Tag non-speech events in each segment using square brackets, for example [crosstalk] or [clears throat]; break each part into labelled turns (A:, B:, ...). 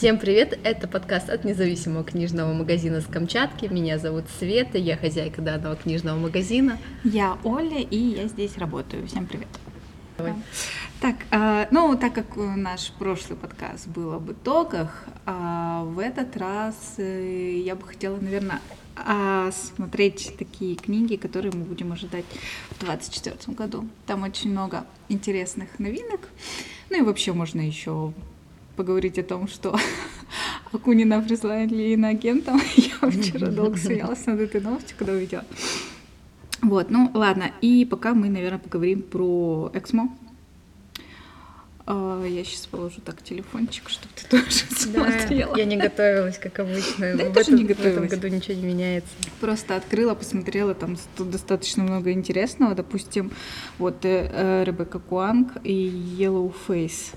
A: Всем привет! Это подкаст от независимого книжного магазина с Камчатки. Меня зовут Света, я хозяйка данного книжного магазина.
B: Я Оля, и я здесь работаю. Всем привет!
A: Давай.
B: Так, а, ну, так как наш прошлый подкаст был об итогах, а, в этот раз э, я бы хотела, наверное, смотреть такие книги, которые мы будем ожидать в 2024 году. Там очень много интересных новинок. Ну и вообще можно еще поговорить о том, что [laughs] Акунина прислали иноагентом. [laughs] Я вчера [laughs] долго смеялась над этой новостью, когда увидела. Вот, ну ладно. И пока мы, наверное, поговорим про Эксмо. А, я сейчас положу так телефончик, чтобы ты тоже смотрела.
A: Да, я не готовилась, как обычно.
B: Да, я тоже не готовилась.
A: В этом году ничего не меняется.
B: Просто открыла, посмотрела, там тут достаточно много интересного. Допустим, вот э, э Ребекка Куанг и Yellow Face.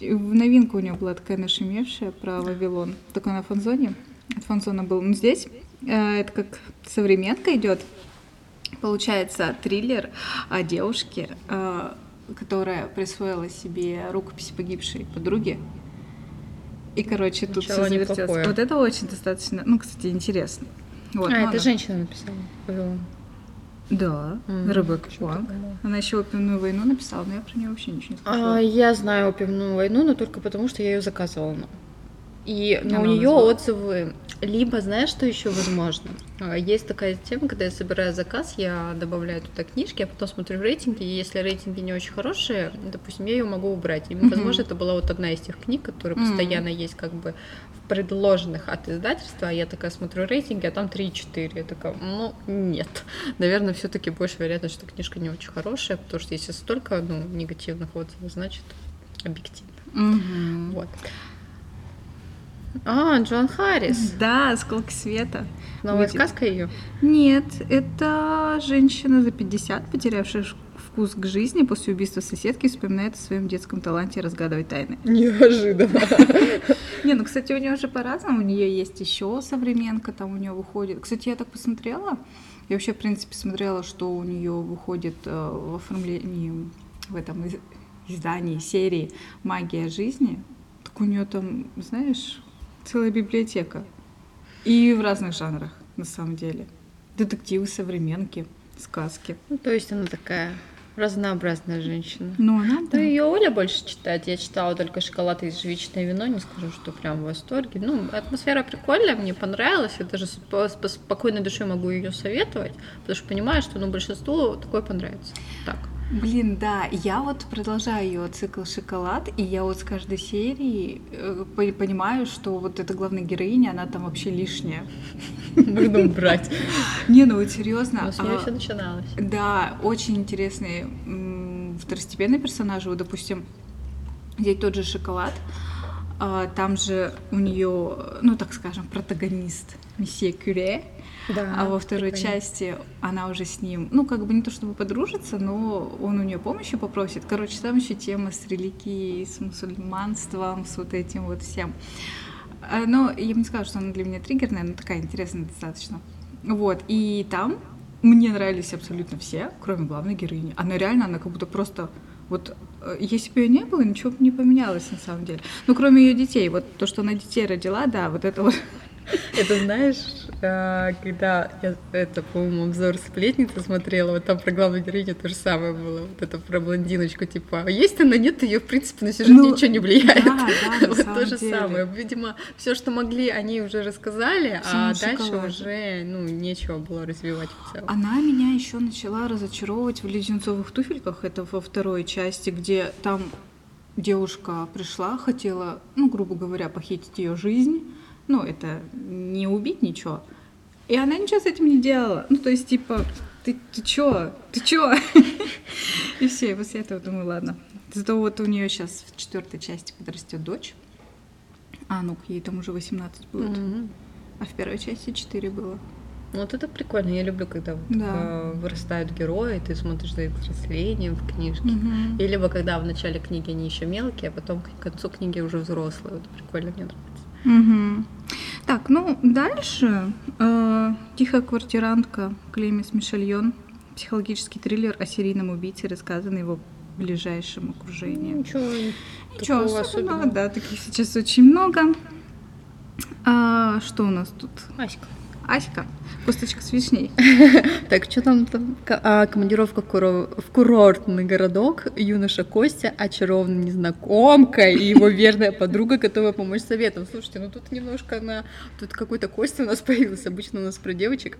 B: В новинку у нее была такая нашумевшая про Вавилон. Такой на фанзоне. От фанзона был. Но здесь э, это как современка идет. Получается триллер о девушке, э, которая присвоила себе рукопись погибшей подруги. И, короче, тут
A: все завертелось.
B: Вот это очень достаточно, ну, кстати, интересно. Вот,
A: а, это она... женщина написала. Вавилон.
B: Да, mm-hmm. Ребекка Уанг. Она еще «Опиумную войну» написала, но я про нее вообще ничего не слышала.
A: А, я знаю «Опиумную войну», но только потому, что я ее заказывала. И но у нее отзывы либо, знаешь, что еще возможно? А, есть такая тема, когда я собираю заказ, я добавляю туда книжки, а потом смотрю рейтинги, и если рейтинги не очень хорошие, допустим, я ее могу убрать. И, возможно, mm-hmm. это была вот одна из тех книг, которые mm-hmm. постоянно есть как бы в предложенных от издательства, а я такая смотрю рейтинги, а там 3-4. Я такая, ну, нет. [laughs] Наверное, все таки больше вероятность, что книжка не очень хорошая, потому что если столько ну, негативных отзывов, значит, объективно.
B: Mm-hmm.
A: Вот. А, Джон Харрис.
B: Да, «Сколки света».
A: Новая Будет. сказка ее?
B: Нет, это женщина за 50, потерявшая вкус к жизни после убийства соседки, вспоминает о своем детском таланте разгадывать тайны.
A: Неожиданно. [laughs]
B: Не, ну, кстати, у нее же по-разному. У нее есть еще современка, там у нее выходит. Кстати, я так посмотрела. Я вообще, в принципе, смотрела, что у нее выходит э, в оформлении в этом издании серии «Магия жизни». Так у нее там, знаешь, целая библиотека. И в разных жанрах, на самом деле. Детективы, современки, сказки.
A: Ну, то есть она такая разнообразная женщина.
B: Ну, она,
A: да. Ну, ее Оля больше читает. Я читала только «Шоколад и ежевичное вино», не скажу, что прям в восторге. Ну, атмосфера прикольная, мне понравилась. Я даже с, с спокойной душой могу ее советовать, потому что понимаю, что ну, большинству такое понравится. Так.
B: Блин, да, я вот продолжаю ее цикл «Шоколад», и я вот с каждой серии э, понимаю, что вот эта главная героиня, она там вообще лишняя.
A: Нужно убрать.
B: Не, ну вот серьезно.
A: Но с нее а, все начиналось.
B: Да, очень интересные второстепенные персонажи. Вот, допустим, здесь тот же «Шоколад», а, там же у нее, ну так скажем, протагонист месье Кюре,
A: да,
B: а во второй прикольно. части она уже с ним, ну, как бы не то чтобы подружится, но он у нее помощи попросит. Короче, там еще тема с религией, с мусульманством, с вот этим вот всем. А, но я бы не сказала, что она для меня триггерная, но такая интересная достаточно. Вот, и там мне нравились абсолютно все, кроме главной героини. Она реально, она как будто просто вот э, если бы ее не было, ничего бы не поменялось на самом деле. Ну, кроме ее детей. Вот то, что она детей родила, да, вот это вот
A: это знаешь, когда я это, по-моему, обзор сплетницы смотрела, вот там про главную героиню то же самое было. Вот это про блондиночку, типа, а есть она, нет, ее, в принципе, на сюжет ну, ничего не влияет.
B: Да, да, [laughs]
A: вот то же деле. самое. Видимо, все, что могли, они уже рассказали, а дальше уже, ну, нечего было развивать в целом.
B: Она меня еще начала разочаровывать в леденцовых туфельках, это во второй части, где там девушка пришла, хотела, ну, грубо говоря, похитить ее жизнь, ну, это не убить ничего. И она ничего с этим не делала. Ну, то есть, типа, ты, ты чё? Ты чё? [laughs] И все, и после этого думаю, ладно. Зато вот у нее сейчас в четвертой части подрастет дочь. А, ну ей там уже 18 будет.
A: Mm-hmm.
B: А в первой части 4 было.
A: Ну, вот это прикольно. Я люблю, когда вот,
B: да.
A: э, вырастают герои, ты смотришь за их взрослением в книжке.
B: Угу.
A: Или либо когда в начале книги они еще мелкие, а потом к концу книги уже взрослые. Вот прикольно, мне нравится.
B: Угу. Так, ну дальше э, «Тихая квартирантка» Клемис Мишельон. Психологический триллер о серийном убийце, рассказанный его ближайшем окружении.
A: Ничего,
B: Ничего особенного, особенного, да, таких сейчас очень много. А, что у нас тут?
A: Аська.
B: Аська, косточка с вишней. [laughs]
A: Так, что там, там а, командировка в курортный городок, юноша Костя, очарованная незнакомка и его верная [laughs] подруга готова помочь советом. Слушайте, ну тут немножко на... Тут какой-то Костя у нас [laughs] появился, обычно у нас про девочек.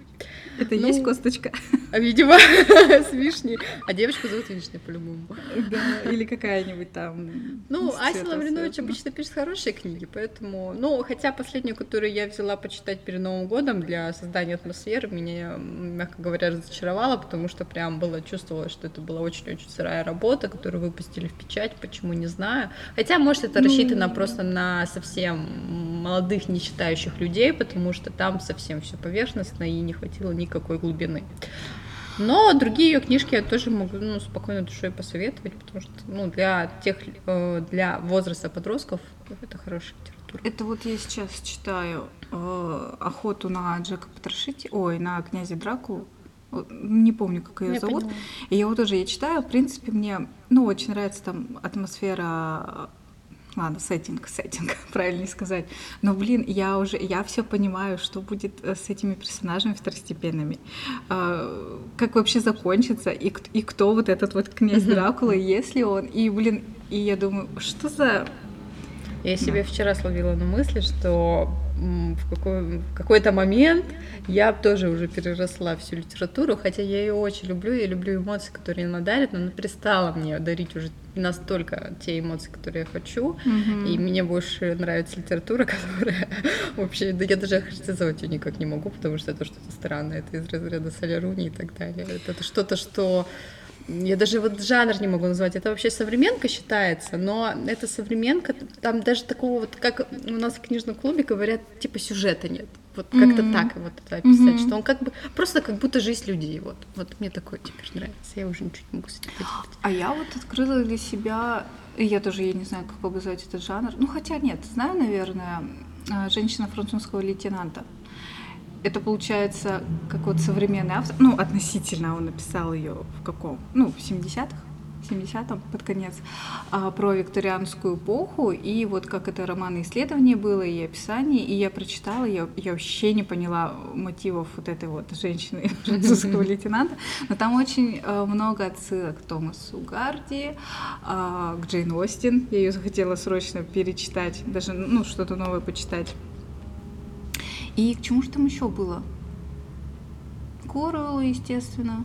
B: Это ну, есть косточка?
A: А, видимо, с вишней. А девочку зовут Вишня по-любому.
B: Да, или какая-нибудь там...
A: Ну, Ася Лавринович обычно пишет хорошие книги, поэтому... Ну, хотя последнюю, которую я взяла почитать перед Новым годом для создания атмосферы меня, мягко говоря, разочаровало, потому что прям было чувствовалось, что это была очень-очень сырая работа, которую выпустили в печать, почему не знаю. Хотя, может, это ну... рассчитано просто на совсем молодых, не читающих людей, потому что там совсем все поверхностно и не хватило никакой глубины. Но другие ее книжки я тоже могу ну, спокойно душой посоветовать, потому что ну, для тех э, для возраста подростков это хорошая литература.
B: Это вот я сейчас читаю э, охоту на Джека Потрошити, ой, на князя Дракулу. Не помню, как ее зовут. Поняла. И я его тоже я читаю. В принципе, мне ну, очень нравится там атмосфера ладно, сеттинг, сеттинг, [laughs] правильнее сказать. Но, блин, я уже, я все понимаю, что будет э, с этими персонажами второстепенными. А, как вообще закончится, и, и кто вот этот вот князь Дракула, если он, и, блин, и я думаю, что за...
A: Я себе вчера словила на мысли, что в, какой, в какой-то момент я тоже уже переросла всю литературу, хотя я ее очень люблю, я люблю эмоции, которые она дарит, но она перестала мне дарить уже настолько те эмоции, которые я хочу, mm-hmm. и мне больше нравится литература, [laughs] которая вообще, да я даже охарактеризовать ее никак не могу, потому что это что-то странное, это из разряда Соляруни и так далее, это что-то, что я даже вот жанр не могу назвать, это вообще современка считается, но это современка, там даже такого вот, как у нас в книжном клубе говорят, типа сюжета нет. Вот как-то mm-hmm. так вот это описать, mm-hmm. что он как бы просто как будто жизнь людей. Вот, вот мне такое теперь нравится. Я уже ничего не могу с этим поделать.
B: А я вот открыла для себя, я тоже я не знаю, как обозвать этот жанр. Ну хотя нет, знаю, наверное, женщина французского лейтенанта это получается как вот современный автор, ну, относительно он написал ее в каком, ну, в 70-х, 70-м под конец, а, про викторианскую эпоху, и вот как это романы исследования было, и описание, и я прочитала, я, я вообще не поняла мотивов вот этой вот женщины, [laughs] французского лейтенанта, но там очень а, много отсылок к Томасу Гарди, а, к Джейн Остин, я ее захотела срочно перечитать, даже, ну, что-то новое почитать. И к чему же там еще было? Коруэлла, естественно.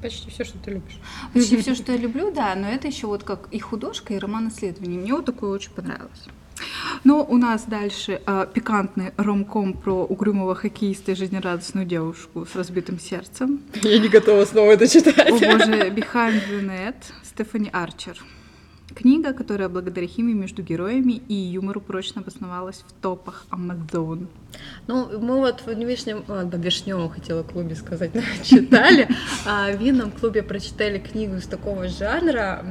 A: Почти все, что ты любишь.
B: Почти все, [laughs] что я люблю, да, но это еще вот как и художка, и роман исследований. Мне вот такое очень понравилось. Но у нас дальше э, пикантный ромком про угрюмого хоккеиста и жизнерадостную девушку с разбитым сердцем.
A: Я не готова снова это читать. О
B: боже, Behind the Net, Стефани Арчер. Книга, которая благодаря химии между героями и юмору прочно обосновалась в топах Amazon.
A: Ну, мы вот в Вишнем, в Вишневом хотела клубе сказать, [laughs] читали, а в винном клубе прочитали книгу из такого жанра.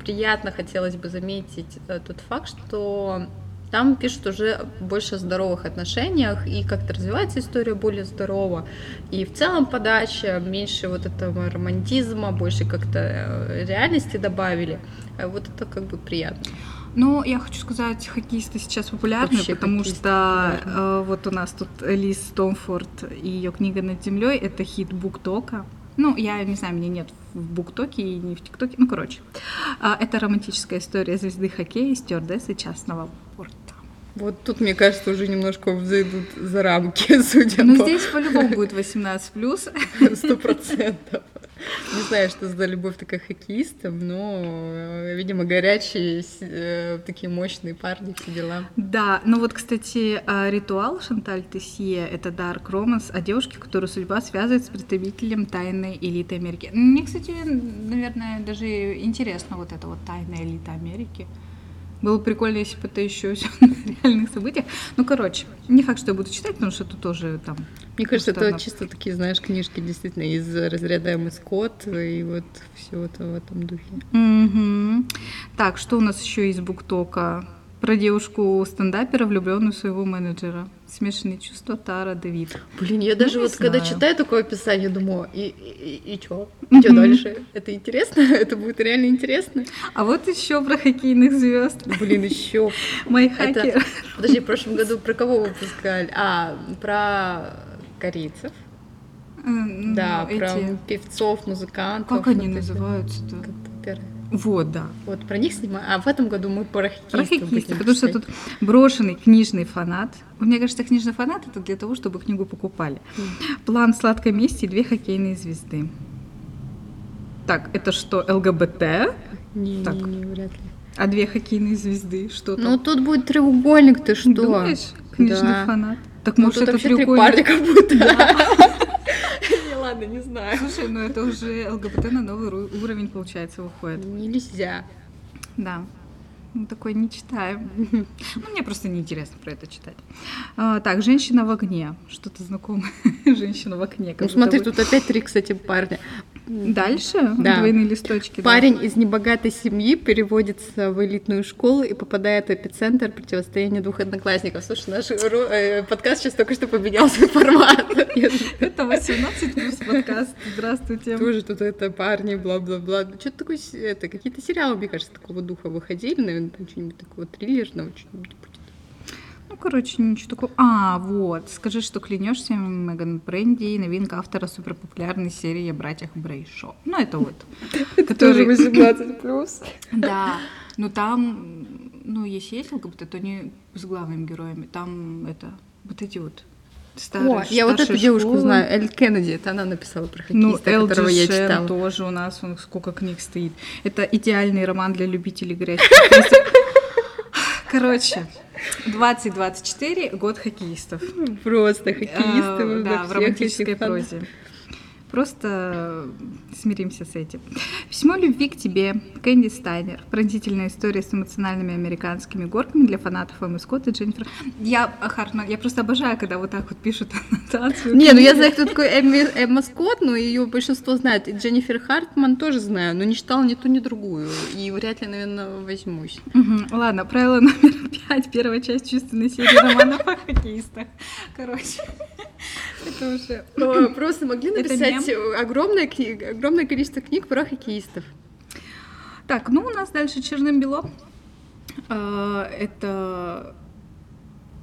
A: Приятно хотелось бы заметить э, тот факт, что там пишут уже больше о здоровых отношениях, и как-то развивается история более здорово. И в целом подача, меньше вот этого романтизма, больше как-то э, реальности добавили. А вот это как бы приятно.
B: Ну, я хочу сказать, хоккеисты сейчас популярны, Вообще потому что э, вот у нас тут Лиз Томфорд и ее книга «Над землей» — это хит Буктока. Ну, я не знаю, меня нет в Буктоке и не в ТикТоке. Ну, короче, э, это романтическая история звезды хоккея и стюардессы частного порта.
A: Вот тут, мне кажется, уже немножко взойдут за рамки, [laughs] судя
B: Ну, по... здесь по-любому будет 18+. [laughs]
A: Сто процентов. Не знаю, что за любовь такая хоккеистам, но, э, видимо, горячие, э, такие мощные парни, все дела.
B: Да, ну вот, кстати, а, ритуал Шанталь Тесье — это Dark Romance о девушке, которую судьба связывает с представителем тайной элиты Америки. Мне, кстати, наверное, даже интересно вот эта вот тайная элита Америки. Было прикольно, если бы это еще на реальных событиях. Ну, короче, не факт, что я буду читать, потому что тут тоже там...
A: Мне кажется, это чисто такие, знаешь, книжки действительно из разряда Эммы Скотт и вот все это в этом духе.
B: Угу. Так, что у нас еще из Буктока? Про девушку-стендапера, влюбленную в своего менеджера. Смешанные чувства Тара Давид.
A: Блин, я даже ну, вот знаю. когда читаю такое описание, думаю, и, и, и? И чё дальше? Это интересно? [laughs] Это будет реально интересно?
B: А вот еще про хоккейных звезд.
A: Блин, еще. [laughs]
B: Мой хакер.
A: Подожди, в прошлом году про кого выпускали? А, про корейцев. Да, ну, про певцов, музыкантов.
B: Как они называются-то? Вот, да.
A: Вот про них снимаем. А в этом году мы про хоккеистов.
B: Про хоккеистов, потому что тут брошенный книжный фанат. Мне кажется, книжный фанат это для того, чтобы книгу покупали. Mm. План сладкой мести и две хоккейные звезды. Так, это что, ЛГБТ?
A: Не, так. не, не, вряд ли.
B: А две хоккейные звезды, что
A: там? Ну, тут будет треугольник, ты что?
B: Думаешь? Книжный да. фанат.
A: Так ну, может, это треугольник? Три будто. Да. [laughs] ладно, не знаю.
B: Слушай, ну это уже ЛГБТ на новый уровень, получается, выходит.
A: Нельзя.
B: Да. Ну, такой не читаем. Ну, мне просто неинтересно про это читать. А, так, женщина в огне. Что-то знакомое. [laughs] женщина в окне.
A: Ну, смотри, тут опять три, кстати, парня.
B: Дальше? Да. Двойные листочки.
A: Парень да. из небогатой семьи переводится в элитную школу и попадает в эпицентр противостояния двух одноклассников. Слушай, наш э, подкаст сейчас только что поменял свой формат. [laughs]
B: Это 18 плюс подкаст. Здравствуйте.
A: Тоже тут это парни, бла-бла-бла. Что-то такое, это какие-то сериалы, мне кажется, такого духа выходили, наверное, там что-нибудь такого триллерного, что-нибудь
B: ну, короче, ничего такого. А, вот. Скажи, что клянешься, Меган Бренди, новинка автора суперпопулярной серии о братьях Брейшо. Ну, это вот.
A: Это тоже 18 плюс. [laughs]
B: Да. Но там, ну, если есть ЛГБТ, то не с главными героями. Там это, вот эти вот
A: Старый, О, я вот эту девушку знаю, Эль Кеннеди, это она написала про ну, хоккеиста, ну, которого я читала.
B: тоже у нас, он сколько книг стоит. Это идеальный роман для любителей горячих Короче, 2024 год хоккеистов.
A: Просто хоккеисты.
B: Э, да, в романтической прозе. Просто смиримся с этим. Письмо любви к тебе, Кэнди Стайнер. Пронзительная история с эмоциональными американскими горками для фанатов Эммы Скотт и Дженнифер. Я, Хартман, я просто обожаю, когда вот так вот пишут аннотацию.
A: Не, ну я знаю, кто такой Эмми, Эмма Скотт, но ее большинство знает. И Дженнифер Хартман тоже знаю, но не читала ни ту, ни другую. И вряд ли, наверное, возьмусь.
B: Угу. Ладно, правило номер пять. Первая часть чувственной серии романов о хоккеистах. Короче. [laughs]
A: Это уже... Просто могли написать огромное, огромное количество книг про хоккеистов.
B: Так, ну у нас дальше черным-бело. А, это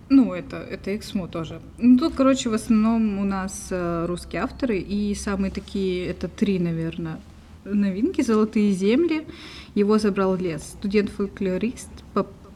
B: ну, это, это Эксмо тоже. Ну, тут, короче, в основном у нас э, русские авторы, и самые такие, это три, наверное, новинки. «Золотые земли», «Его забрал лес», «Студент-фольклорист»,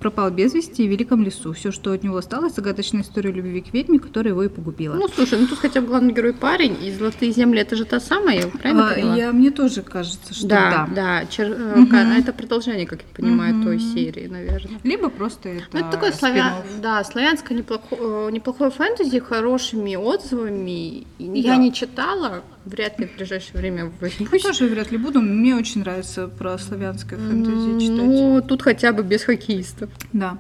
B: пропал без вести в Великом лесу. Все, что от него осталось, загадочная история любви к ведьме, которая его и погубила.
A: Ну, слушай, ну тут хотя бы главный герой парень, и «Золотые земли» — это же та самая, правильно а, поняла?
B: Я, мне тоже кажется, что да.
A: Да, да. Чер... Угу. Это продолжение, как я понимаю, угу. той серии, наверное.
B: Либо просто это
A: Ну, это такое славя... да, славянское неплохое, э, неплохое фэнтези, хорошими отзывами. Да. Я не читала, вряд ли в ближайшее время возьмусь.
B: Я тоже вряд ли буду. Мне очень нравится про славянское фэнтези читать.
A: Ну, тут хотя бы без хоккеистов.
B: Да.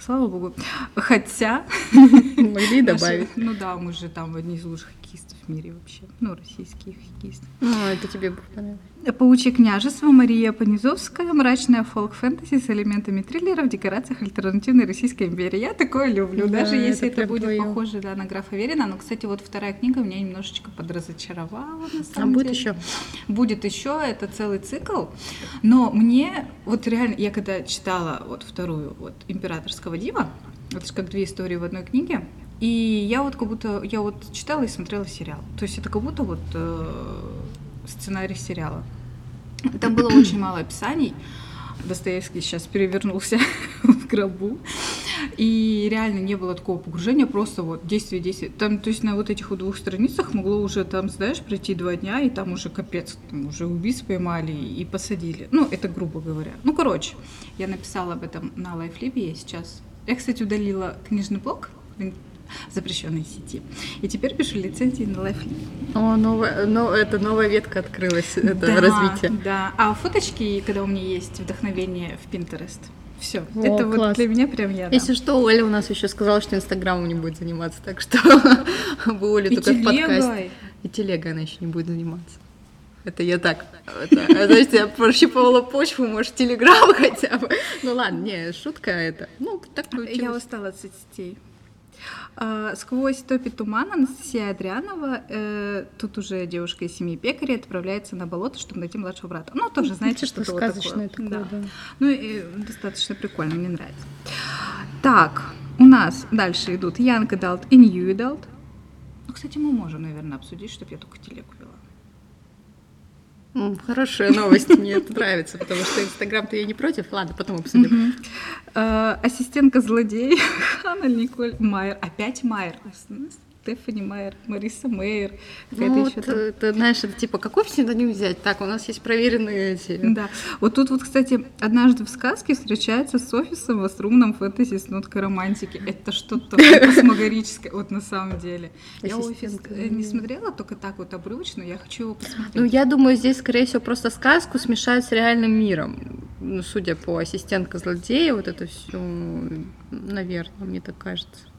B: Слава богу. Хотя... [laughs]
A: Могли добавить.
B: Ну да, мы же там одни из лучших хоккеистов в мире вообще. Ну, российские хоккеисты.
A: Ну, это тебе понравилось.
B: Паучье княжество Мария Понизовская, мрачная фолк-фэнтези с элементами триллера в декорациях альтернативной Российской империи. Я такое люблю, да, даже если это, это будет твоё. похоже да, на графа Верина. Но, кстати, вот вторая книга меня немножечко подразочаровала, на самом
A: а будет еще?
B: Будет еще, это целый цикл. Но мне, вот реально, я когда читала вот вторую, вот «Императорского дива», это же как две истории в одной книге, и я вот как будто, я вот читала и смотрела сериал. То есть это как будто вот э, сценарий сериала. Там было очень мало описаний. Достоевский сейчас перевернулся [laughs] в гробу. И реально не было такого погружения, просто вот действие, действие. Там, то есть на вот этих вот двух страницах могло уже там, знаешь, пройти два дня, и там уже капец, там уже убийц поймали и посадили. Ну, это грубо говоря. Ну, короче, я написала об этом на лайфлибе, я сейчас... Я, кстати, удалила книжный блог, запрещенной сети. И теперь пишу лицензии на LifeLib.
A: О, новая, но это новая ветка открылась, это да, развитие.
B: Да, а фоточки, когда у меня есть вдохновение в Pinterest, все, это класс. вот для меня прям я.
A: Если что, Оля у нас еще сказала, что Инстаграмом не будет заниматься, так что [laughs] вы Оля только в подкасте. И телегой она еще не будет заниматься. Это я так, это, знаете, я прощипывала почву, может, телеграм [laughs] хотя бы. Ну ладно, не, шутка это. Ну, так получилось.
B: Я устала от соцсетей. А, сквозь топи тумана Анастасия Адрианова, э, тут уже девушка из семьи пекаря, отправляется на болото, чтобы найти младшего брата. Ну, тоже, знаете, что
A: что сказочное такое. такое
B: да. да. Ну, и достаточно прикольно, мне нравится. Так, у нас дальше идут Young Adult и New Adult. Ну, кстати, мы можем, наверное, обсудить, чтобы я только телегу.
A: Хорошая новость, мне это нравится, потому что Инстаграм-то я не против. Ладно, потом обсудим.
B: Э, ассистентка злодей [laughs] Ханна Николь Майер. Опять Майер. Стефани Майер, Мариса Мейер.
A: Ну, вот, это, знаешь, это типа, какой псевдоним взять? Так, у нас есть проверенные эти.
B: Да. Вот тут вот, кстати, однажды в сказке встречается с офисом в струнном фэнтези с ноткой романтики. Это что-то космогорическое, вот на самом деле. Я офис э, не смотрела, только так вот обрывочно, я хочу его посмотреть.
A: Ну, я думаю, здесь, скорее всего, просто сказку смешают с реальным миром. Ну, судя по ассистентка злодея, вот это все, наверное, мне так кажется.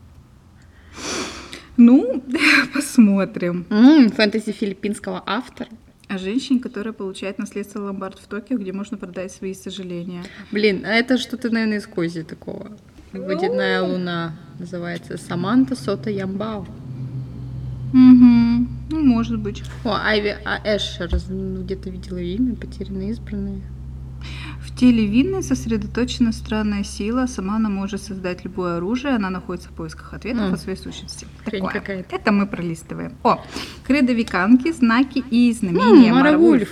B: Ну, [laughs] посмотрим.
A: Mm, фэнтези филиппинского автора.
B: О женщине, которая получает наследство ломбард в Токио, где можно продать свои сожаления.
A: Блин, а это что-то, наверное, из Кози такого. Водяная луна называется Саманта Сота Ямбао.
B: Угу. Ну, может быть.
A: О, Айви а Эшер, ну, где-то видела имя, потерянные избранные.
B: Теле Винны сосредоточена странная сила. Сама она может создать любое оружие. Она находится в поисках ответов mm. о своей сущности.
A: Такое.
B: Это мы пролистываем. О, кредовиканки, знаки и знамения. Mm, Маравульф.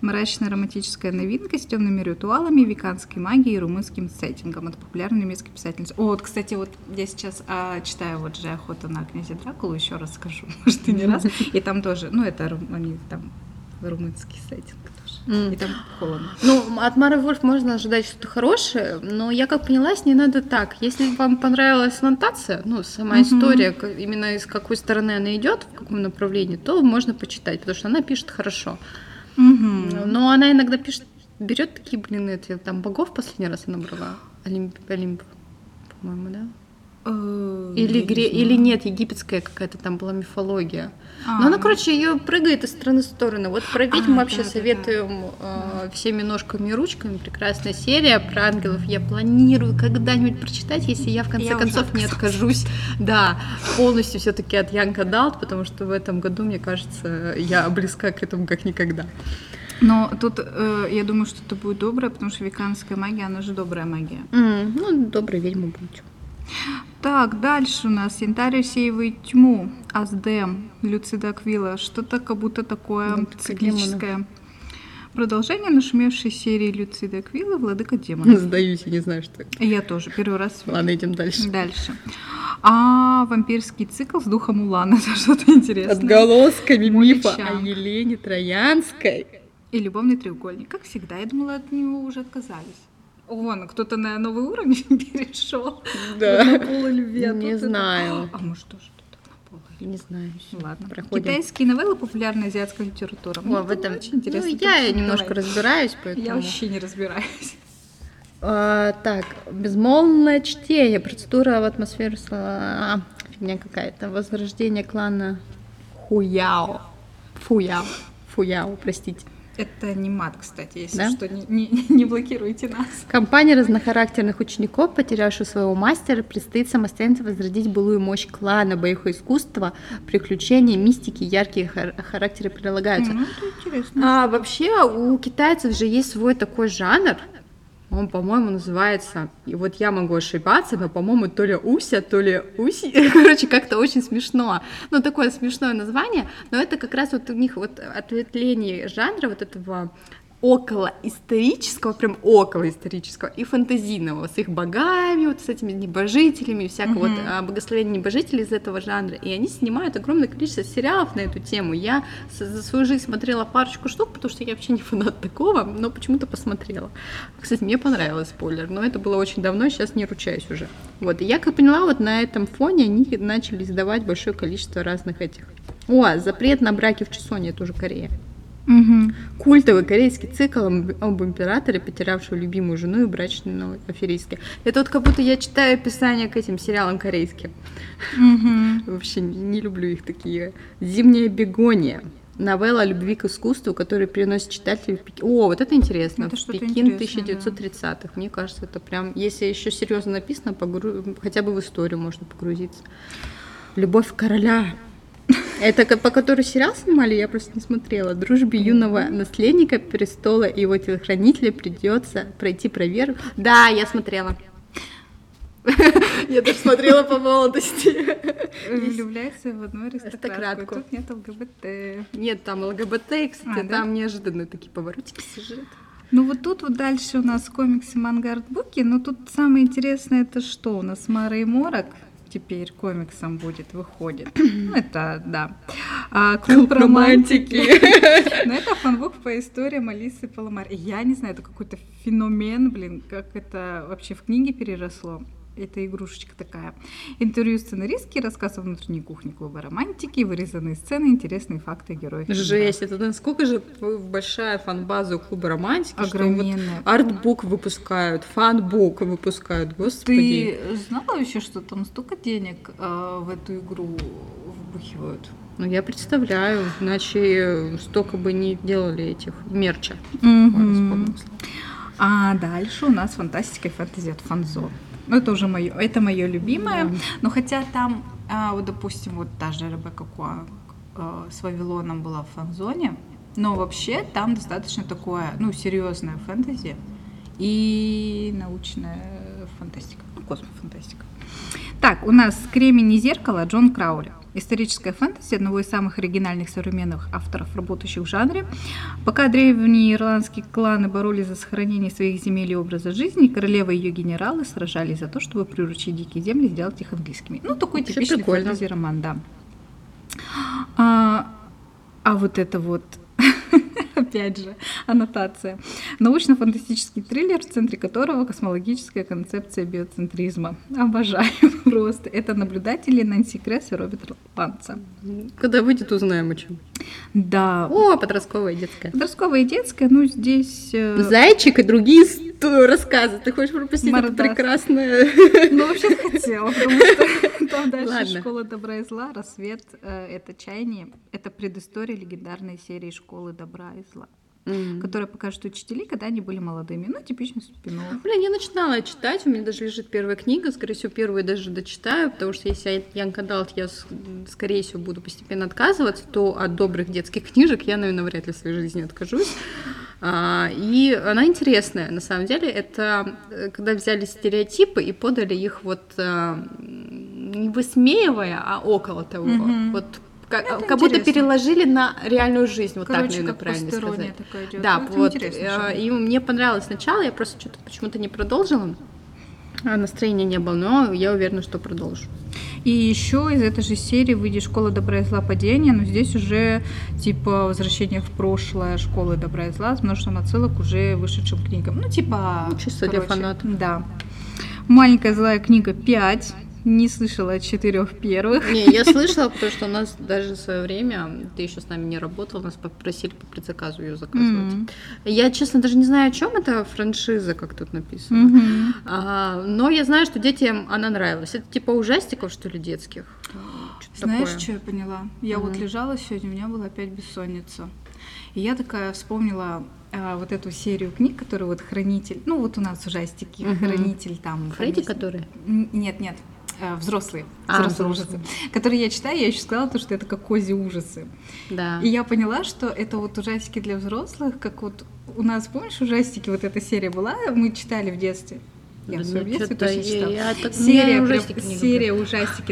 B: Мрачная романтическая новинка с темными ритуалами, веканской магией и румынским сеттингом от популярной немецкой писательницы. О, вот, кстати, вот я сейчас а, читаю вот же «Охота на князя Дракулу», еще раз скажу, [laughs] может, и не раз. И там тоже, ну, это они там румынский сеттинг. Mm. И там холодно.
A: Ну, от Мары Вольф можно ожидать что-то хорошее, но я как поняла, с ней надо так. Если вам понравилась аннотация, ну, сама mm-hmm. история, именно из какой стороны она идет, в каком направлении, то можно почитать, потому что она пишет хорошо. Mm-hmm. Но она иногда пишет, берет такие, блин, эти там богов последний раз она брала. Олимп, Олимп по-моему, да? Э, или, гре... не или нет, египетская какая-то там была мифология. А, Но она, короче, ее прыгает из стороны в сторону. Вот про ведьм а, вообще да, советуем да, Э, всеми ножками и ручками. Прекрасная серия про ангелов. Я планирую когда-нибудь прочитать, если я в конце я концов не откажусь. Да, полностью все-таки от Янка Далт, потому что в этом году, мне кажется, я близка к этому как никогда.
B: Но тут э, я думаю, что это будет доброе, потому что веканская магия, она же добрая магия.
A: Mm, ну, добрая ведьма будет.
B: Так, дальше у нас Янтарь усеивает тьму, Аздем, Люцида Аквила, что-то как будто такое ну, циклическое. Продолжение нашумевшей серии Люцида Аквила «Владыка демонов». [laughs]
A: Сдаюсь, я не знаю, что это.
B: Я тоже, первый раз.
A: Ладно, идем дальше.
B: Дальше. А вампирский цикл с духом Улана, [laughs] это что-то интересное.
A: Отголосками мифа о Елене Троянской.
B: И любовный треугольник. Как всегда, я думала, от него уже отказались. Вон, кто-то на новый уровень [laughs] перешел.
A: Да.
B: На полу любви.
A: Не знаю.
B: А может тоже что-то на полу.
A: Не знаю.
B: Ладно, проходим. Китайские новеллы, популярная азиатская литература.
A: О, в этом очень интересно. Ну, я немножко разбираюсь, поэтому...
B: Я вообще не разбираюсь.
A: А, так, безмолвное чтение, процедура в атмосферу... А, фигня какая-то. Возрождение клана Хуяо. Фуяо. Фуяо, простите.
B: Это не мат, кстати, если да? что, не, не, не блокируйте нас.
A: Компания разнохарактерных учеников, потерявших своего мастера, предстоит самостоятельно возродить былую мощь клана, боевого искусства, приключения, мистики, яркие хар- характеры прилагаются.
B: Ну, это интересно.
A: А вообще у китайцев же есть свой такой жанр, он, по-моему, называется, и вот я могу ошибаться, но, по-моему, то ли Уся, то ли Уси, [laughs] короче, как-то очень смешно. Ну, такое смешное название, но это как раз вот у них вот ответвление жанра вот этого около исторического, прям около исторического и фантазийного, с их богами, вот с этими небожителями, всякого mm-hmm. вот а, богословения небожителей из этого жанра. И они снимают огромное количество сериалов на эту тему. Я за свою жизнь смотрела парочку штук, потому что я вообще не фанат такого, но почему-то посмотрела. Кстати, мне понравилось спойлер, но это было очень давно, сейчас не ручаюсь уже. Вот, и я как поняла, вот на этом фоне они начали издавать большое количество разных этих. О, запрет на браки в Чесоне, тоже Корея.
B: Угу.
A: Культовый корейский цикл об императоре, потерявшего любимую жену и брачного аферистке. Это вот как будто я читаю описание к этим сериалам корейским.
B: Угу. [laughs]
A: Вообще не люблю их такие. Зимняя бегония. Новелла о любви к искусству, который переносит читателей в Пекин. О, вот это интересно.
B: Это
A: в Пекин
B: интересное,
A: 1930-х. Мне кажется, это прям, если еще серьезно написано, погру- хотя бы в историю можно погрузиться. Любовь короля. Это по которой сериал снимали, я просто не смотрела. Дружбе юного наследника престола и его телохранителя придется пройти проверку. Да, я смотрела. Я даже смотрела по молодости.
B: Влюбляется в одну
A: Аристократку.
B: аристократку. Тут нет ЛГБТ.
A: Нет, там ЛГБТ, кстати,
B: А, да?
A: там неожиданные такие поворотики сюжета.
B: Ну вот тут вот дальше у нас комиксы, манга, артбуки, но тут самое интересное это что? У нас Мара и Морок теперь комиксом будет, выходит. [clears throat] Ну, это, да. А, клуб романтики. [laughs] Но это фанбук по историям Алисы Паламар. И Я не знаю, это какой-то феномен, блин, как это вообще в книге переросло. Это игрушечка такая. Интервью сценаристки, рассказ о внутренней кухне клуба романтики, вырезанные сцены, интересные факты героев.
A: Жесть, это насколько же большая фан-база у клуба романтики, что вот
B: Огроменная.
A: артбук выпускают, фанбук выпускают, господи.
B: Ты знала вообще, что там столько денег э, в эту игру вбухивают?
A: Ну, я представляю, иначе столько бы не делали этих мерча. Ой, вспомнила.
B: А дальше у нас фантастика и фэнтези от Фанзо. Ну, это уже мое, это мое любимое.
A: Да.
B: Но хотя там, а, вот, допустим, вот та же Ребекка Куа э, с Вавилоном была в фанзоне, но вообще там достаточно такое, ну, серьезное фэнтези и научная фантастика, ну, космофантастика. Так, у нас «Кремень и зеркало» Джон Краули. Историческая фэнтези одного из самых оригинальных современных авторов, работающих в жанре. Пока древние ирландские кланы боролись за сохранение своих земель и образа жизни, королева и ее генералы сражались за то, чтобы приручить дикие земли и сделать их английскими. Ну, такой
A: Вообще
B: типичный
A: прикольно.
B: фэнтези-роман, да. А, а вот это вот, [laughs] [laughs] опять же, аннотация. Научно-фантастический триллер, в центре которого космологическая концепция биоцентризма. Обожаю [laughs] просто. Это наблюдатели Нэнси Кресс и Роберт Ланца.
A: Когда выйдет, узнаем о чем.
B: Да.
A: О, подростковая детская.
B: Подростковая и детская, ну здесь... э,
A: Зайчик и другие рассказы. Ты хочешь пропустить это
B: Мордас.
A: прекрасное?
B: Ну, вообще хотела, потому что [laughs] там дальше
A: Ладно.
B: «Школа добра и зла», «Рассвет» э, — это «Чаяние», это предыстория легендарной серии «Школы добра и зла»,
A: М.
B: которая покажет учителей, когда они были молодыми. Ну, типичный спин
A: Блин, я начинала читать, у меня даже лежит первая книга, скорее всего, первую даже дочитаю, потому что если я Янг Адалт, я, скорее всего, буду постепенно отказываться, то от добрых детских книжек я, наверное, вряд ли в своей жизни откажусь. А, и она интересная, на самом деле, это э, когда взяли стереотипы и подали их вот м, не высмеивая, а около того.
B: Мгм.
A: Вот как,
B: Это
A: как будто переложили на реальную жизнь, вот так,
B: Короче,
A: наверное,
B: как
A: правильно сказать.
B: такая идет.
A: Да,
B: Ну,
A: вот. э. И мне понравилось сначала, я просто что-то почему-то не продолжила. А Настроения не было, но я уверена, что продолжу.
B: И еще из этой же серии выйдет «Школа добра и зла. Падение», но здесь уже типа возвращение в прошлое «Школы добра и зла» с множеством отсылок уже вышедшим книгам. Ну, типа...
A: Чисто для фанатов.
B: Да. «Маленькая злая книга 5». Не слышала о четырех первых.
A: Не, я слышала, потому что у нас даже в свое время, ты еще с нами не работал, нас попросили по предзаказу ее заказывать.
B: М.
A: Я, честно, даже не знаю, о чем это франшиза, как тут написано.
B: Мгм.
A: А, но я знаю, что детям она нравилась. Это типа ужастиков, что ли, детских? Что-то
B: Знаешь,
A: такое.
B: что я поняла? Я вот
A: Мгм.
B: лежала сегодня, у меня была опять бессонница. И я такая вспомнила а, вот эту серию книг, которые вот хранитель, ну вот у нас ужастики,
A: Мгм.
B: хранитель там.
A: Фредди,
B: там есть-
A: который?
B: Нет, нет, взрослые,
A: А,
B: взрослые ужасы, которые я читаю, я еще сказала, то, что это как кози ужасы.
A: Да.
B: И я поняла, что это вот ужастики для взрослых, как вот у нас, помнишь, ужастики, вот эта серия была, мы читали в детстве. Я
A: Да
B: в своем
A: ну,
B: детстве точно читала.
A: я- я так-
B: Серия, прям-
A: ужастики
B: серия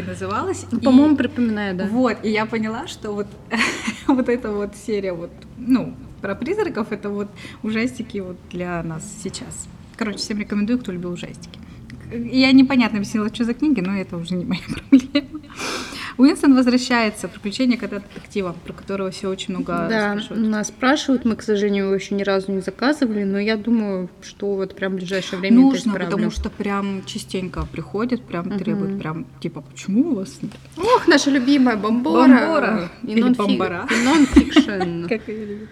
B: называлась.
A: Ну,
B: и-
A: По-моему, припоминаю, да.
B: Вот, и я поняла, что вот, [laughs] вот эта вот серия вот, ну, про призраков, это вот ужастики вот для нас сейчас. Короче, всем рекомендую, кто любил ужастики. Я непонятно объяснила, что за книги, но это уже не моя [laughs] проблема. Уинстон возвращается. Приключения кота детектива, про которого все очень много
A: Да,
B: спрашивают.
A: нас спрашивают, мы, к сожалению, его еще ни разу не заказывали, но я думаю, что вот прям в ближайшее время это
B: Нужно,
A: исправлю.
B: потому что прям частенько приходят, прям
A: Мгм.
B: требуют, прям типа, почему у вас нет?
A: Ох, наша любимая бомбора.
B: Бомбора.
A: И
B: Или бомбара.
A: и нон-фикшн. [laughs]
B: Как ее любят.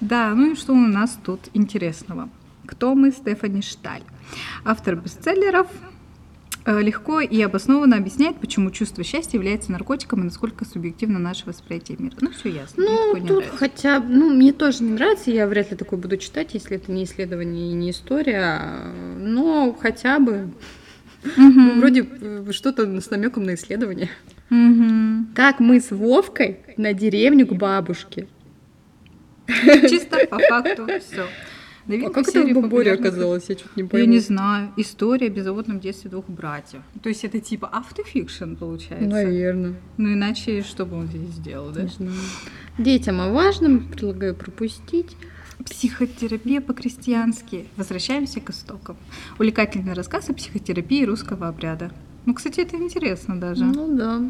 B: Да, ну и что у нас тут интересного? Кто мы? Стефани Шталь. Автор бестселлеров Э, легко и обоснованно объясняет, почему чувство счастья является наркотиком и насколько субъективно наше восприятие мира. Ну, все ясно.
A: Ну, тут нравится. хотя ну, мне тоже не нравится, я вряд ли такое буду читать, если это не исследование и не история, но хотя бы угу. [laughs] вроде э, что-то с намеком на исследование. Угу. Как мы с Вовкой на деревню к бабушке.
B: Чисто по факту все.
A: А как это в Боборе оказалось? Я чуть не
B: пойму. Я не знаю. История о беззаботном детстве двух братьев. То есть это типа автофикшн получается?
A: Наверное.
B: Ну иначе что бы он здесь сделал, да? Не знаю.
A: Детям о важном предлагаю пропустить.
B: Психотерапия по-крестьянски. Возвращаемся к истокам. Увлекательный рассказ о психотерапии русского обряда. Ну, кстати, это интересно даже.
A: Ну да.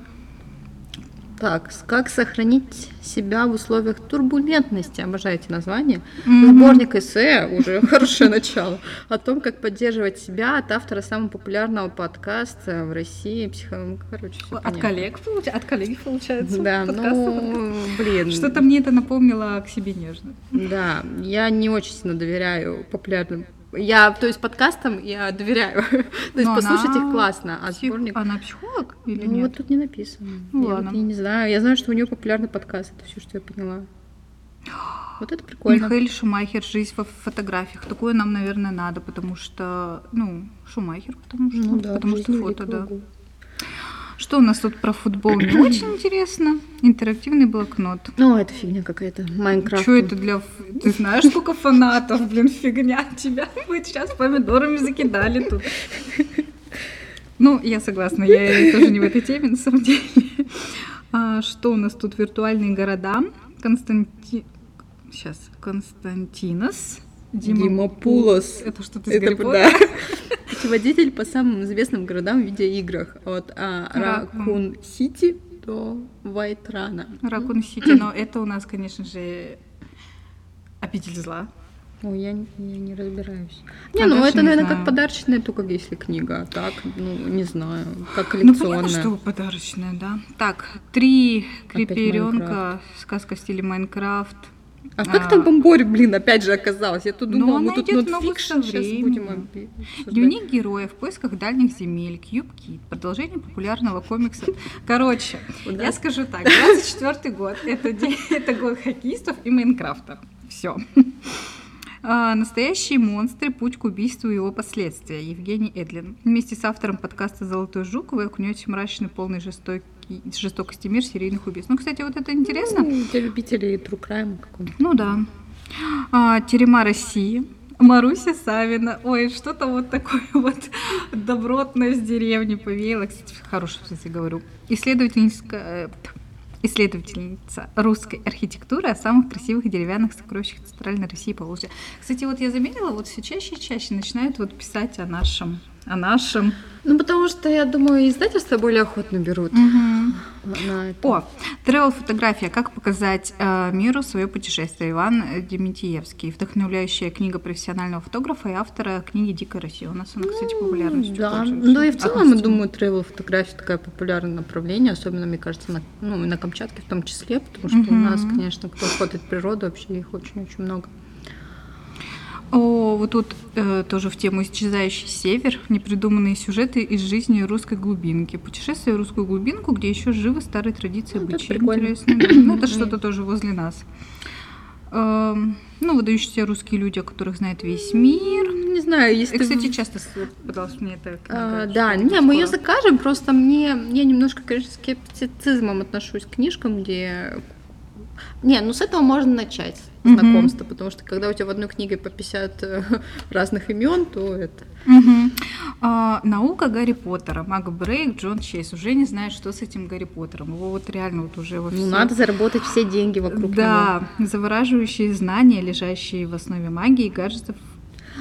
A: Так, как сохранить себя в условиях турбулентности? Обожаете название. Mm-hmm. Сборник эссе уже [laughs] хорошее начало. О том, как поддерживать себя от автора самого популярного подкаста в России. Психо...
B: Короче, от коллег, от коллеги получается.
A: Да, ну, блин.
B: Что-то мне это напомнило к себе нежно.
A: Да, я не очень сильно доверяю популярным я, то есть подкастам я доверяю. [laughs] то есть послушать их классно. А
B: псих... сборник... Она психолог или ну,
A: нет? вот тут не написано. Ну, я, ладно. Вот, я не знаю. Я знаю, что у нее популярный подкаст. Это все, что я поняла. Вот это прикольно.
B: Михаил Шумахер «Жизнь в фотографиях». Такое нам, наверное, надо, потому что, ну, Шумахер, потому что, ну, да, потому что фото, да. Год. Что у нас тут про футбол? Не [clears throat] очень интересно. Интерактивный блокнот.
A: Ну, это фигня какая-то. Майнкрафт.
B: Что это для... Ты знаешь, сколько фанатов, блин, фигня. Тебя бы сейчас помидорами закидали тут. Ну, я согласна, я тоже не в этой теме, на самом деле. А, что у нас тут? Виртуальные города. Константи... Сейчас. Константинос.
A: Димопулос.
B: Это что-то из Это, да.
A: Путеводитель по самым известным городам в видеоиграх. От а, Ракун Сити до Вайтрана.
B: Ракун Сити, но это у нас, конечно же, обитель зла.
A: Ой, я, я не разбираюсь. Не, а ну это, не наверное, знаю. как подарочная, только если книга. А так, ну, не знаю, как коллекционная. Ну, понятно,
B: что подарочная, да. Так, три криперенка, сказка в стиле Майнкрафт,
A: а, как там Бомбори, блин, опять же оказалось? Я тут ну, думала, мы тут нотфикшн сейчас будем обсуждать.
B: Дневник героя в поисках дальних земель, Кьюб Кит, продолжение популярного комикса. Короче, я скажу так, 24 год, это, день, [laughs] это год хоккеистов и Майнкрафта. Все. А, настоящие монстры. Путь к убийству и его последствия. Евгений Эдлин. Вместе с автором подкаста «Золотой жук» вы окунете мрачный, полный жестокий жестокости мир серийных убийств. Ну, кстати, вот это интересно. Ну,
A: для любителей crime какого-то.
B: Ну да. А, Терема России. Маруся Савина. Ой, что-то вот такое [laughs] вот добротное с деревни повеяло. Кстати, хорошем смысле говорю. Исследовательница, э, исследовательница русской архитектуры о самых красивых деревянных сокровищах Центральной России по Волжье. Кстати, вот я заметила, вот все чаще и чаще начинают вот писать о нашем о нашем.
A: Ну, потому что, я думаю, издательства более охотно берут.
B: Угу. О, travel фотография. Как показать э, миру свое путешествие. Иван Дементьевский. Вдохновляющая книга профессионального фотографа и автора книги «Дикая Россия». У нас она, кстати, популярностью
A: Да, ну и в целом, я думаю, travel фотография такое популярное направление, особенно, мне кажется, на, ну, на Камчатке в том числе, потому что угу. у нас, конечно, кто охотит природу, вообще их очень-очень много.
B: О, вот тут э, тоже в тему «Исчезающий север» непридуманные сюжеты из жизни русской глубинки. Путешествие в русскую глубинку, где еще живы старые традиции ну, обычаи. Интересно. Ну, это что-то тоже возле нас. Э, ну, выдающиеся русские люди, о которых знает весь мир.
A: Не знаю, если...
B: Кстати, часто пыталась мне это
A: а, Да, не, мы ее закажем, просто мне, я немножко, конечно, скептицизмом отношусь к книжкам, где не, ну с этого можно начать знакомство, mm-hmm. потому что когда у тебя в одной книге по 50 э, [laughs] разных имен, то это.
B: Mm-hmm. А, наука Гарри Поттера, Мак Брейк, Джон Чейз уже не знает, что с этим Гарри Поттером. Его вот реально вот уже во
A: Ну, надо заработать все деньги вокруг
B: да, него. завораживающие знания, лежащие в основе магии, гаджетов,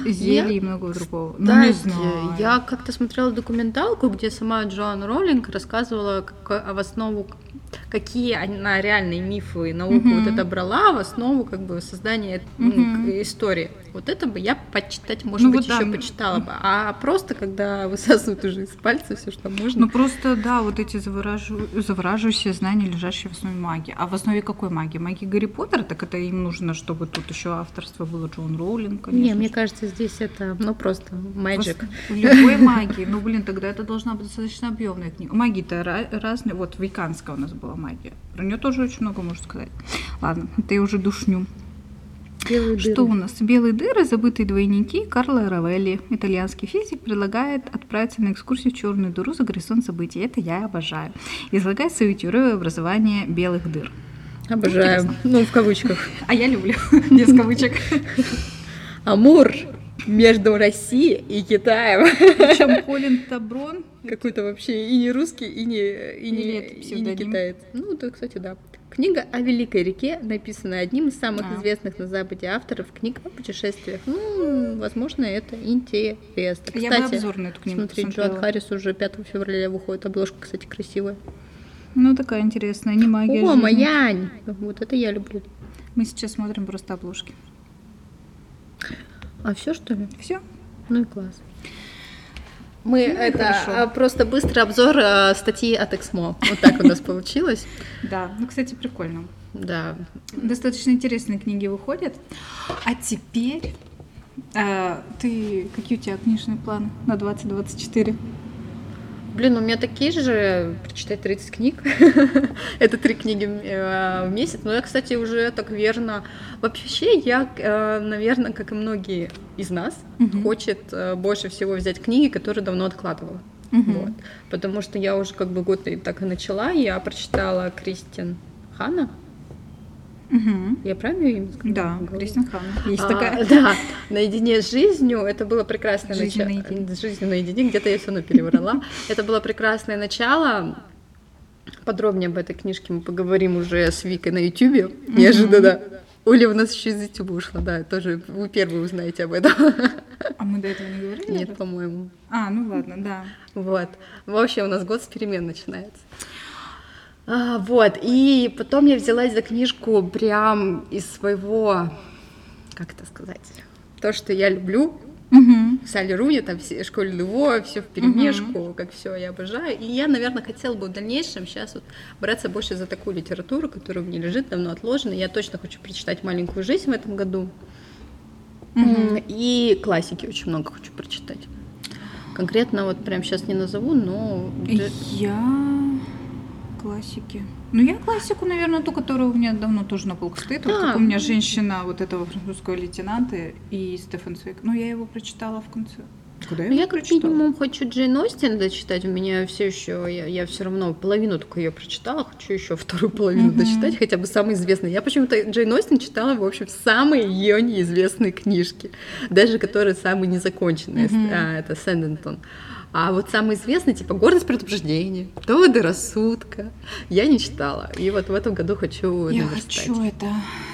B: зелья и много другого.
A: Ну, да, ну, я как-то смотрела документалку, где сама Джоан Роллинг рассказывала как, в основу какие она реальные мифы и науку mm-hmm. вот это брала в основу как бы создания mm-hmm. истории. Вот это бы я почитать, может ну, быть, вот еще да. почитала бы. А просто, когда [laughs] высасывают уже из пальца все, что можно.
B: Ну просто, да, вот эти заворажу... завораживающие знания, лежащие в основе магии. А в основе какой магии? Магии Гарри Поттера? Так это им нужно, чтобы тут еще авторство было Джон Роулинг,
A: конечно. Не, мне кажется, здесь это, ну, просто magic.
B: В любой магии. Ну, блин, тогда это должна быть достаточно объемная книга. Магии-то разные. Вот веканская у нас была магия. Про нее тоже очень много можно сказать. Ладно, это я уже душню. Белые Что дыры. у нас? Белые дыры, забытые двойники Карла Равелли. Итальянский физик предлагает отправиться на экскурсию в черную дыру за горизонт событий. Это я обожаю. Излагает свою теорию образования белых дыр.
A: Обожаю. Интересно. Ну, в кавычках. [laughs]
B: А я люблю. [laughs] Без кавычек.
A: Амур между Россией и Китаем.
B: Причем Колин [laughs] Таброн.
A: Какой-то вообще и не русский, и не, и не, и не китаец. Ну, то, кстати, да. Книга о Великой реке написана одним из самых а. известных на Западе авторов книг о путешествиях. Ну, возможно, это интересно.
B: Кстати, я бы обзор на эту книгу
A: Смотри, Джоан Харрис уже 5 февраля выходит. Обложка, кстати, красивая.
B: Ну, такая интересная, не магия.
A: О, жизни. Маянь! Вот это я люблю.
B: Мы сейчас смотрим просто обложки.
A: А все что ли?
B: Все.
A: Ну и класс. Мы ну, это хорошо. А, просто быстрый обзор э, статьи от Эксмо. Вот так у нас [laughs] получилось.
B: Да, ну, кстати, прикольно.
A: Да.
B: Достаточно интересные книги выходят. А теперь э, ты какие у тебя книжные планы на 2024?
A: Блин, у меня такие же, прочитать 30 книг. [laughs] Это три книги э, в месяц. Но я, кстати, уже так верно... Вообще, я, э, наверное, как и многие из нас, хочет э, больше всего взять книги, которые давно откладывала. Вот. Потому что я уже как бы год и так и начала. Я прочитала Кристин Хана.
B: Угу.
A: Я правильно ее имя сказала?
B: Да, Кристин Хан. Есть а, такая. [laughs]
A: Да, наедине с жизнью. Это было прекрасное начало. С жизнью наедине. Где-то я все равно переврала. [laughs] Это было прекрасное начало. Подробнее об этой книжке мы поговорим уже с Викой на Ютубе. Неожиданно. Оля у нас еще из YouTube ушла, да, тоже вы первые узнаете об этом. [laughs]
B: А мы до этого не говорили?
A: Нет, по-моему.
B: А, ну ладно, да.
A: Вот. Вообще у нас год с перемен начинается. А, вот, и потом я взялась за книжку прям из своего, как это сказать, то, что я люблю,
B: Угу.
A: Салли Руни, там все школе Лево, все в перемешку, угу. как все я обожаю. И я, наверное, хотела бы в дальнейшем сейчас вот браться больше за такую литературу, которая меня лежит, давно отложена. Я точно хочу прочитать «Маленькую жизнь» в этом году. Угу. И классики очень много хочу прочитать. Конкретно вот прям сейчас не назову, но...
B: Я классики. Ну, я классику, наверное, ту, которая у меня давно тоже на полке стоит. Да. Вот как у меня женщина вот этого французского лейтенанта и Стефан Цвейк. Но я его прочитала в конце.
A: Куда я, я как минимум хочу Джейн Остин дочитать. У меня все еще, я, я все равно половину только ее прочитала, хочу еще вторую половину mm-hmm. дочитать, хотя бы самые известные. Я почему-то Джейн Остин читала, в общем, самые ее неизвестные книжки, даже которые самые незаконченные. Mm-hmm. А, это Сэндентон. А вот самый известный, типа «Гордость предупреждения», «Доводы рассудка» я не читала. И вот в этом году хочу
B: Я хочу это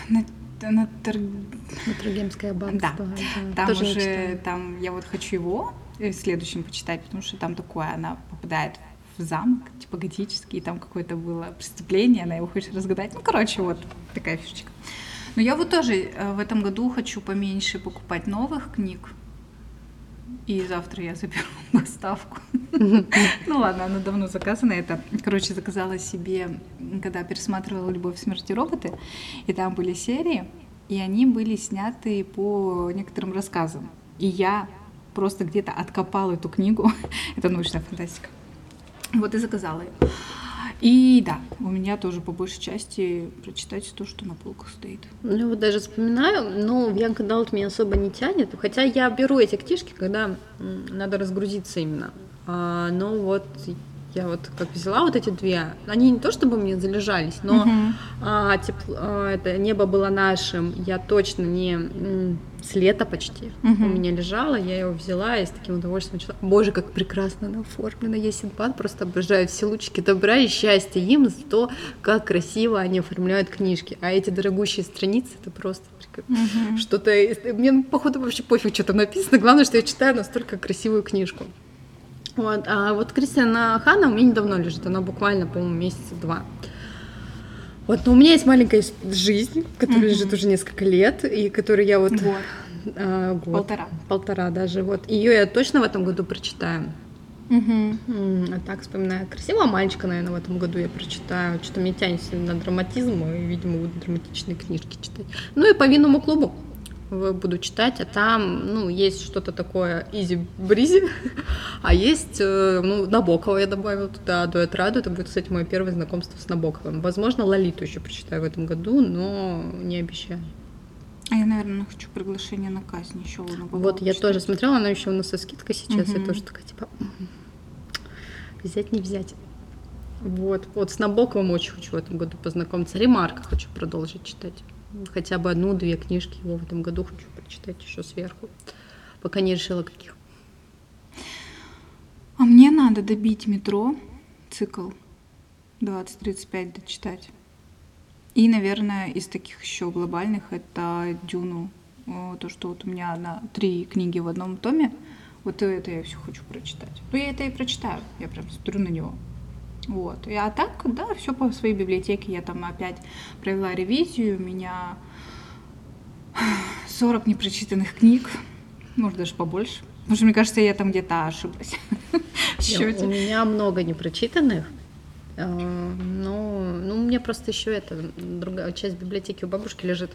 B: на, на, тор...
A: на Тургемское аббатство.
B: Да, да. там Тоже уже, там, я вот хочу его в следующем почитать, потому что там такое, она попадает в замок, типа готический, и там какое-то было преступление, она его хочет разгадать. Ну, короче, вот такая фишечка. Но я вот тоже э, в этом году хочу поменьше покупать новых книг, и завтра я заберу [laughs] доставку. Ну ладно, она давно заказана. Это, короче, заказала себе, когда пересматривала «Любовь, смерти роботы», и там были серии, и они были сняты по некоторым рассказам. И я просто где-то откопала эту книгу. [laughs] Это научная фантастика. Вот и заказала ее. И да, у меня тоже по большей части прочитать то, что на полках стоит.
A: Ну вот даже вспоминаю, но Янка Далт меня особо не тянет, хотя я беру эти книжки, когда надо разгрузиться именно. А, но вот я вот как взяла вот эти две, они не то чтобы мне залежались, но uh-huh. а, тепло, а, это небо было нашим, я точно не с лета почти uh-huh. у меня лежала, я его взяла и с таким удовольствием начала. Боже, как прекрасно она оформлена, я Синбад просто обожаю все лучики добра и счастья им за то, как красиво они оформляют книжки, а эти дорогущие страницы это просто uh-huh. что-то, мне походу вообще пофиг, что там написано, главное, что я читаю настолько красивую книжку. Вот. А вот Кристиана Хана у меня недавно лежит, она буквально, по-моему, месяца два. Вот, но у меня есть маленькая жизнь, которая mm-hmm. лежит уже несколько лет, и которую я вот, вот. А, год.
B: Полтора.
A: Полтора даже. Вот. Ее я точно в этом году прочитаю.
B: Угу.
A: А так вспоминаю. Красивого мальчика, наверное, в этом году я прочитаю. Что-то мне тянется на драматизм, и, видимо, буду драматичные книжки читать. Ну и по винному клубу буду читать, а там, ну, есть что-то такое изи-бризи, [laughs] а есть, э, ну, Набокова я добавила туда, дуэт раду, это будет, кстати, мое первое знакомство с Набоковым. Возможно, Лолиту еще прочитаю в этом году, но не обещаю.
B: А я, наверное, хочу приглашение на казнь еще.
A: Вот, я тоже смотрела, она еще у нас со скидкой сейчас, угу. я тоже такая, типа, взять не взять. Вот, вот с Набоковым очень хочу в этом году познакомиться. Ремарка хочу продолжить читать. Хотя бы одну-две книжки его в этом году хочу прочитать еще сверху. Пока не решила каких.
B: А мне надо добить метро, цикл 2035 дочитать. И, наверное, из таких еще глобальных это Дюну. То, что вот у меня на три книги в одном томе. Вот это я все хочу прочитать. Ну, я это и прочитаю. Я прям смотрю на него. Вот. И, а так, да, все по своей библиотеке. Я там опять провела ревизию. У меня [sighs] 40 непрочитанных книг. Может, даже побольше. Потому что, мне кажется, я там где-то ошиблась. [laughs]
A: У меня много непрочитанных. Ну, ну, у меня просто еще это другая часть библиотеки у бабушки лежит.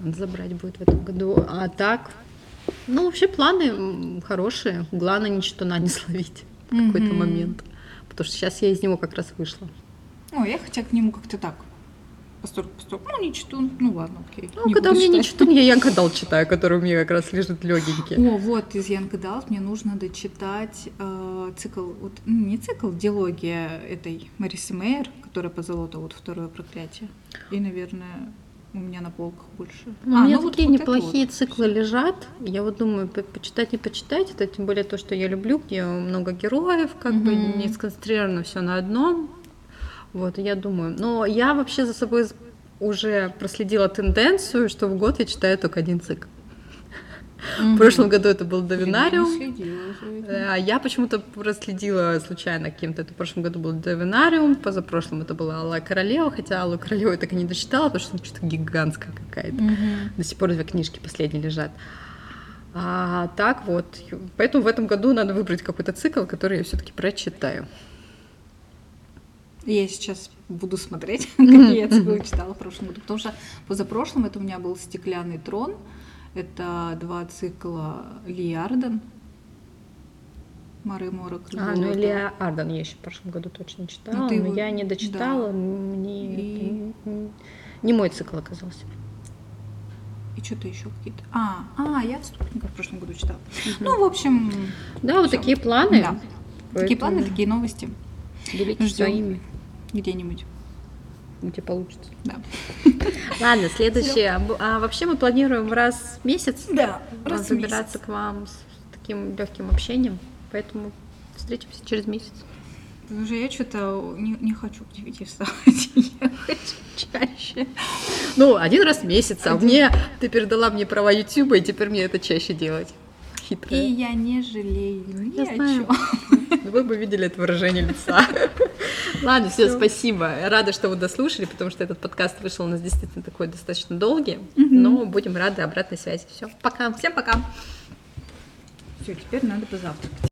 A: Забрать будет в этом году. А так, ну, вообще планы хорошие. Главное, ничего на не [laughs] словить в какой-то момент. Потому что сейчас я из него как раз вышла.
B: О, я хотя к нему как-то так. Постольку, постольку. Ну, не читун. Ну, ладно, окей.
A: Ну, не когда мне не читун, я Янка Дал читаю, который у меня как раз лежит легенький.
B: О, вот, из Янка Дал мне нужно дочитать э, цикл, вот, ну, не цикл, диалогия этой Марисы Мейер, которая по золоту, вот второе проклятие. И, наверное, у меня на полках больше.
A: Ну, а, у меня ну, такие вот, неплохие вот циклы лежат. Я вот думаю, почитать, не почитать. Это тем более то, что я люблю, где много героев, как mm-hmm. бы не сконцентрировано все на одном. Вот, я думаю. Но я вообще за собой уже проследила тенденцию, что в год я читаю только один цикл. Mm-hmm. В прошлом году это был Довинариум. А я почему-то проследила случайно каким-то. Это в прошлом году был Довинариум, позапрошлом это была Алла Королева, хотя Аллу Королеву я так и не дочитала, потому что она что-то гигантская какая-то. Mm-hmm. До сих пор две книжки последние лежат. А так вот, поэтому в этом году надо выбрать какой-то цикл, который я все-таки прочитаю.
B: Я сейчас буду смотреть, [laughs] [laughs] какие я циклы читала в прошлом году, потому что позапрошлом это у меня был «Стеклянный трон», это два цикла Ли Арден, Мары Морок.
A: А, ну Ли Арден я еще в прошлом году точно читала, ну, но я не дочитала, да. мне И... не мой цикл оказался.
B: И что-то еще какие-то. А, а, я отступника в прошлом году читала. Угу. Ну, в общем.
A: Да, вот такие планы. Да.
B: Поэтому... Такие планы, такие новости.
A: Делитесь своими.
B: Где-нибудь
A: у тебя получится.
B: Да. [laughs]
A: Ладно, следующее. А вообще мы планируем раз в месяц
B: да,
A: раз забираться к вам с таким легким общением. Поэтому встретимся через месяц.
B: Уже я что-то не, не хочу к 9 вставать, [laughs] я хочу чаще.
A: Ну, один раз в месяц, а мне ты передала мне права YouTube, и теперь мне это чаще делать.
B: Хитрая. И я не жалею ни
A: я о знаю. чем. Вы бы видели это выражение лица. [laughs] [laughs] Ладно, все, спасибо. Рада, что вы дослушали, потому что этот подкаст вышел у нас действительно такой достаточно долгий, но будем рады обратной связи. Все, пока. Всем пока.
B: Все, теперь надо позавтракать.